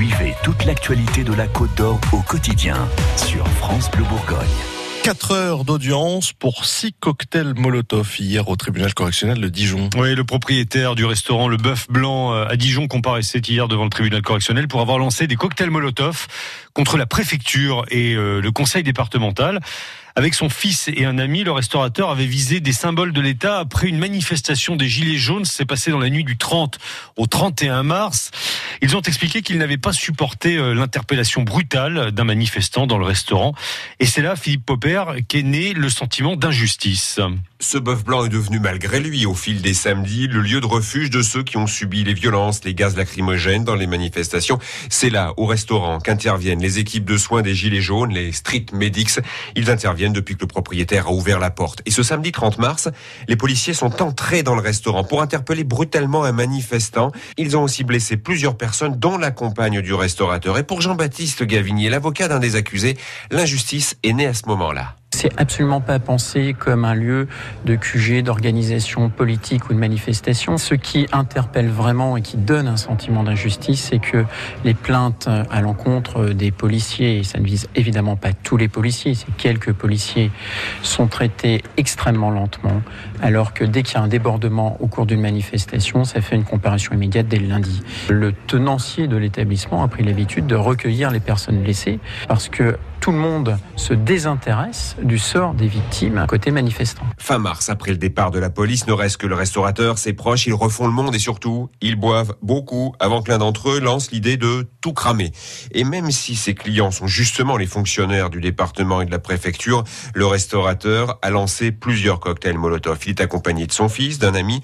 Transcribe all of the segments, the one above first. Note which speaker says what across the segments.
Speaker 1: Suivez toute l'actualité de la Côte d'Or au quotidien sur France Bleu Bourgogne.
Speaker 2: 4 heures d'audience pour six cocktails Molotov hier au tribunal correctionnel de Dijon.
Speaker 3: Oui, le propriétaire du restaurant Le Bœuf Blanc euh, à Dijon comparaissait hier devant le tribunal correctionnel pour avoir lancé des cocktails Molotov contre la préfecture et euh, le conseil départemental. Avec son fils et un ami, le restaurateur avait visé des symboles de l'État après une manifestation des Gilets jaunes. C'est passé dans la nuit du 30 au 31 mars. Ils ont expliqué qu'ils n'avaient pas supporté euh, l'interpellation brutale d'un manifestant dans le restaurant. Et c'est là, Philippe Popper, qu'est né le sentiment d'injustice.
Speaker 4: Ce bœuf blanc est devenu malgré lui, au fil des samedis, le lieu de refuge de ceux qui ont subi les violences, les gaz lacrymogènes dans les manifestations. C'est là, au restaurant, qu'interviennent les équipes de soins des Gilets jaunes, les Street Medics. Ils interviennent depuis que le propriétaire a ouvert la porte. Et ce samedi 30 mars, les policiers sont entrés dans le restaurant pour interpeller brutalement un manifestant. Ils ont aussi blessé plusieurs personnes, dont la compagne du restaurateur. Et pour Jean-Baptiste Gavinier, l'avocat d'un des accusés, l'injustice est née à ce moment-là.
Speaker 5: C'est absolument pas pensé comme un lieu de QG, d'organisation politique ou de manifestation. Ce qui interpelle vraiment et qui donne un sentiment d'injustice, c'est que les plaintes à l'encontre des policiers, et ça ne vise évidemment pas tous les policiers, c'est quelques policiers, sont traités extrêmement lentement, alors que dès qu'il y a un débordement au cours d'une manifestation, ça fait une comparution immédiate dès le lundi. Le tenancier de l'établissement a pris l'habitude de recueillir les personnes blessées parce que tout le monde se désintéresse du sort des victimes côté manifestant.
Speaker 4: Fin mars, après le départ de la police, ne reste que le restaurateur, ses proches, ils refont le monde et surtout, ils boivent beaucoup avant que l'un d'entre eux lance l'idée de tout cramer. Et même si ses clients sont justement les fonctionnaires du département et de la préfecture, le restaurateur a lancé plusieurs cocktails Molotov. Il est accompagné de son fils, d'un ami.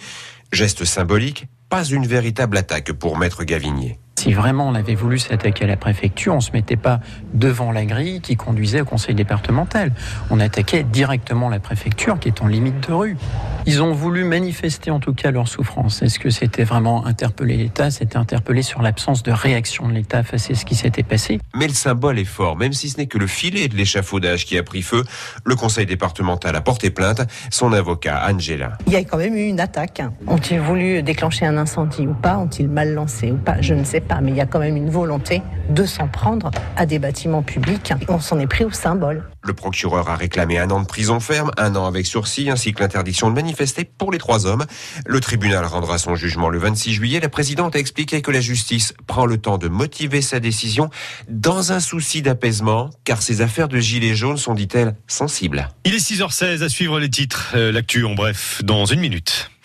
Speaker 4: Geste symbolique, pas une véritable attaque pour Maître Gavinier.
Speaker 5: Si vraiment on avait voulu s'attaquer à la préfecture, on ne se mettait pas devant la grille qui conduisait au conseil départemental. On attaquait directement la préfecture qui est en limite de rue. Ils ont voulu manifester en tout cas leur souffrance. Est-ce que c'était vraiment interpeller l'État? C'était interpeller sur l'absence de réaction de l'État face à ce qui s'était passé?
Speaker 4: Mais le symbole est fort, même si ce n'est que le filet de l'échafaudage qui a pris feu. Le conseil départemental a porté plainte. Son avocat, Angela.
Speaker 6: Il y a quand même eu une attaque. Ont-ils voulu déclencher un incendie ou pas? Ont-ils mal lancé ou pas? Je ne sais pas, mais il y a quand même une volonté de s'en prendre à des bâtiments publics. On s'en est pris au symbole.
Speaker 4: Le procureur a réclamé un an de prison ferme, un an avec sursis, ainsi que l'interdiction de manifester pour les trois hommes. Le tribunal rendra son jugement le 26 juillet. La présidente a expliqué que la justice prend le temps de motiver sa décision dans un souci d'apaisement, car ces affaires de gilets jaunes sont, dit-elle, sensibles.
Speaker 3: Il est 6h16 à suivre les titres, euh, l'actu en bref, dans une minute.